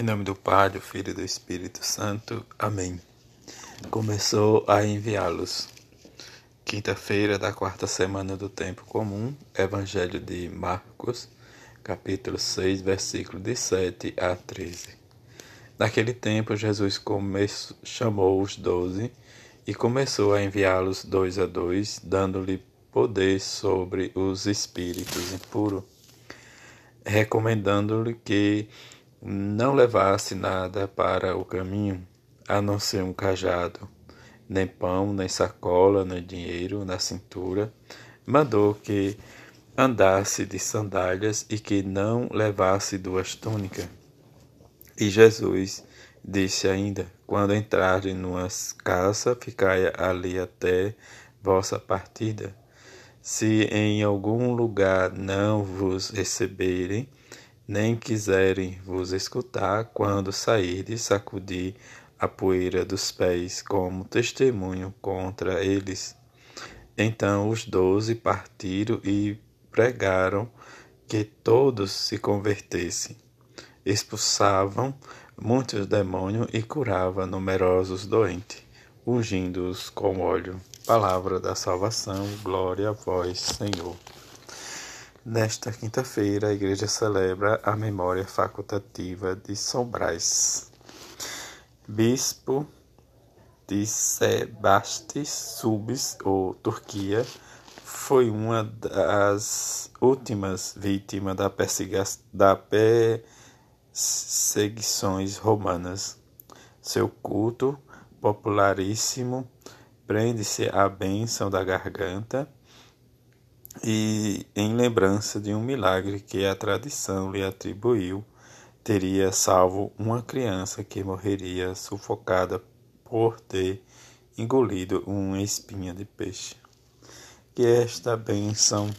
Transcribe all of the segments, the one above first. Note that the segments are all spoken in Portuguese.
Em nome do Pai, do Filho e do Espírito Santo. Amém. Começou a enviá-los. Quinta-feira da quarta semana do tempo comum, Evangelho de Marcos, capítulo 6, versículo de 7 a 13. Naquele tempo, Jesus começou, chamou os doze e começou a enviá-los dois a dois, dando-lhe poder sobre os espíritos impuros, recomendando-lhe que não levasse nada para o caminho, a não ser um cajado, nem pão, nem sacola, nem dinheiro na cintura. Mandou que andasse de sandálias e que não levasse duas túnicas. E Jesus disse ainda: Quando entrarem numa casa, ficai ali até vossa partida. Se em algum lugar não vos receberem, nem quiserem vos escutar quando sairdes sacudir a poeira dos pés como testemunho contra eles. Então os doze partiram e pregaram que todos se convertessem. Expulsavam muitos demônios e curavam numerosos doentes, ungindo-os com óleo. Palavra da salvação, glória a vós, Senhor. Nesta quinta-feira, a igreja celebra a memória facultativa de São Brás, bispo de Sebastes Subis, ou Turquia, foi uma das últimas vítimas da, da perseguições romanas. Seu culto, popularíssimo, prende-se à bênção da garganta e em lembrança de um milagre que a tradição lhe atribuiu, teria salvo uma criança que morreria sufocada por ter engolido uma espinha de peixe. Que esta bênção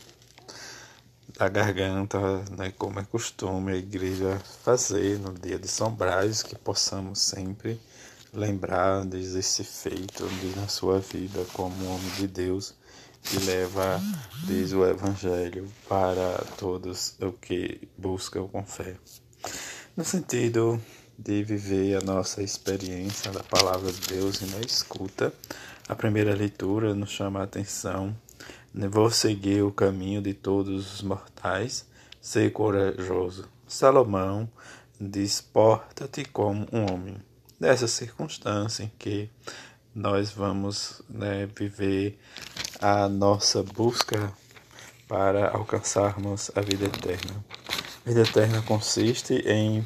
da garganta, né, como é costume a igreja fazer no dia de São Brás, que possamos sempre lembrar desse feito na sua vida como homem de Deus que leva diz o Evangelho para todos o que buscam com fé. No sentido de viver a nossa experiência da palavra de Deus e na escuta, a primeira leitura nos chama a atenção. Né, vou seguir o caminho de todos os mortais, ser corajoso. Salomão diz: porta-te como um homem. Nessa circunstância em que nós vamos né, viver a nossa busca para alcançarmos a vida eterna. A vida eterna consiste em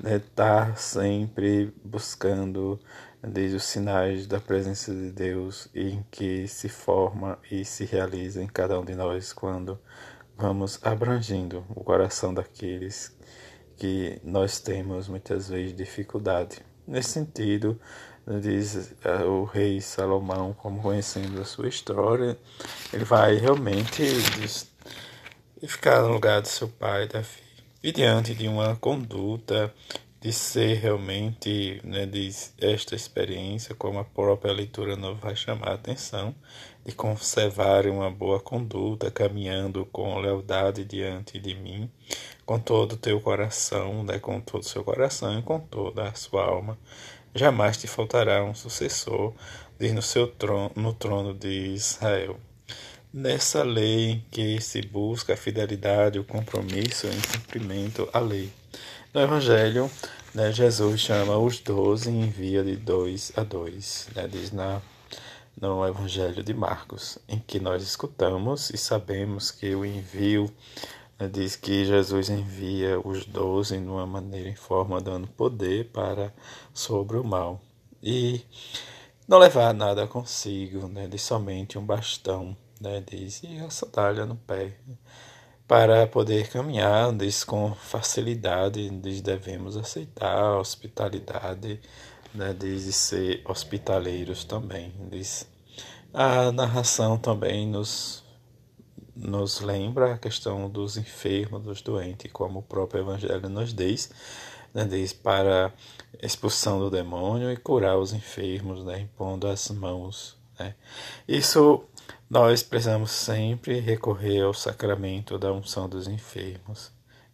né, estar sempre buscando desde os sinais da presença de Deus em que se forma e se realiza em cada um de nós quando vamos abrangindo o coração daqueles que nós temos muitas vezes dificuldade. Nesse sentido, diz uh, o rei Salomão, como conhecendo a sua história, ele vai realmente diz, ficar no lugar de seu pai, Davi, e diante de uma conduta de ser realmente, né, diz esta experiência, como a própria leitura não vai chamar a atenção, de conservar uma boa conduta, caminhando com lealdade diante de mim, com todo o teu coração, né, com todo o seu coração e com toda a sua alma, jamais te faltará um sucessor, diz no seu trono, no trono de Israel. Nessa lei que se busca a fidelidade, o compromisso em cumprimento à lei. No Evangelho, né, Jesus chama os doze e envia de dois a dois, né, diz na, no Evangelho de Marcos, em que nós escutamos e sabemos que o envio diz que Jesus envia os doze de uma maneira em forma dando poder para sobre o mal. E não levar nada consigo, né, de somente um bastão, né, diz, e a sandália no pé, para poder caminhar, diz, com facilidade, diz, devemos aceitar a hospitalidade, né, diz, e ser hospitaleiros também, diz. A narração também nos nos lembra a questão dos enfermos, dos doentes, como o próprio Evangelho nos diz, né, diz para expulsão do demônio e curar os enfermos, né, impondo as mãos. Né. Isso nós precisamos sempre recorrer ao sacramento da unção dos enfermos,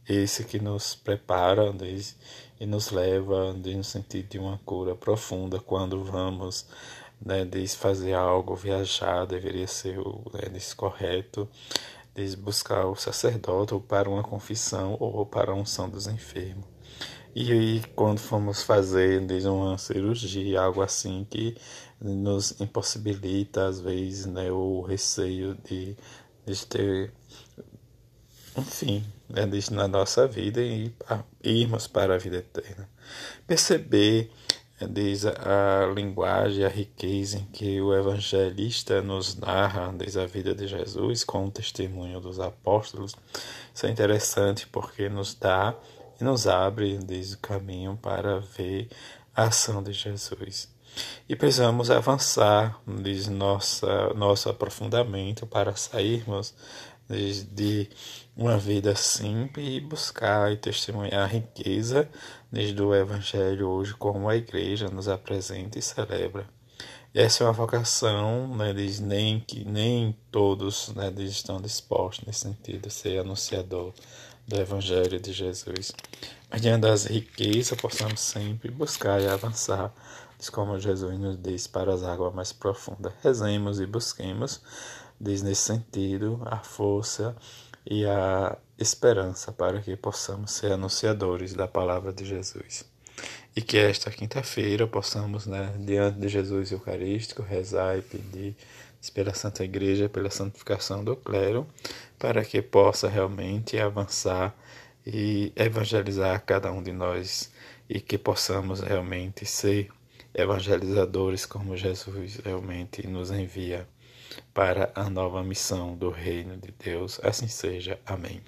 esse que nos prepara diz, e nos leva no sentido de uma cura profunda quando vamos né, fazer algo, viajar, deveria ser o né, correto, de buscar o sacerdote ou para uma confissão ou para a unção dos enfermos. E aí, quando fomos fazer diz, uma cirurgia, algo assim que nos impossibilita, às vezes, né, o receio de, de ter, enfim, né, de, na nossa vida e irmos para a vida eterna. Perceber diz a linguagem, a riqueza em que o evangelista nos narra desde a vida de Jesus com o testemunho dos apóstolos. Isso é interessante porque nos dá e nos abre desde o caminho para ver a ação de Jesus. E precisamos avançar desde nossa, nosso aprofundamento para sairmos de uma vida simples e buscar e testemunhar a riqueza desde o Evangelho hoje, como a igreja nos apresenta e celebra. Essa é uma vocação, né, nem que nem todos né, estão dispostos nesse sentido, ser anunciador do Evangelho de Jesus. Mas diante das riquezas, possamos sempre buscar e avançar, como Jesus nos diz, para as águas mais profundas. Rezemos e busquemos, diz nesse sentido, a força e a esperança para que possamos ser anunciadores da palavra de Jesus. E que esta quinta-feira possamos, né, diante de Jesus Eucarístico, rezar e pedir pela Santa Igreja, pela santificação do clero, para que possa realmente avançar e evangelizar cada um de nós e que possamos realmente ser evangelizadores como Jesus realmente nos envia para a nova missão do reino de Deus. Assim seja. Amém.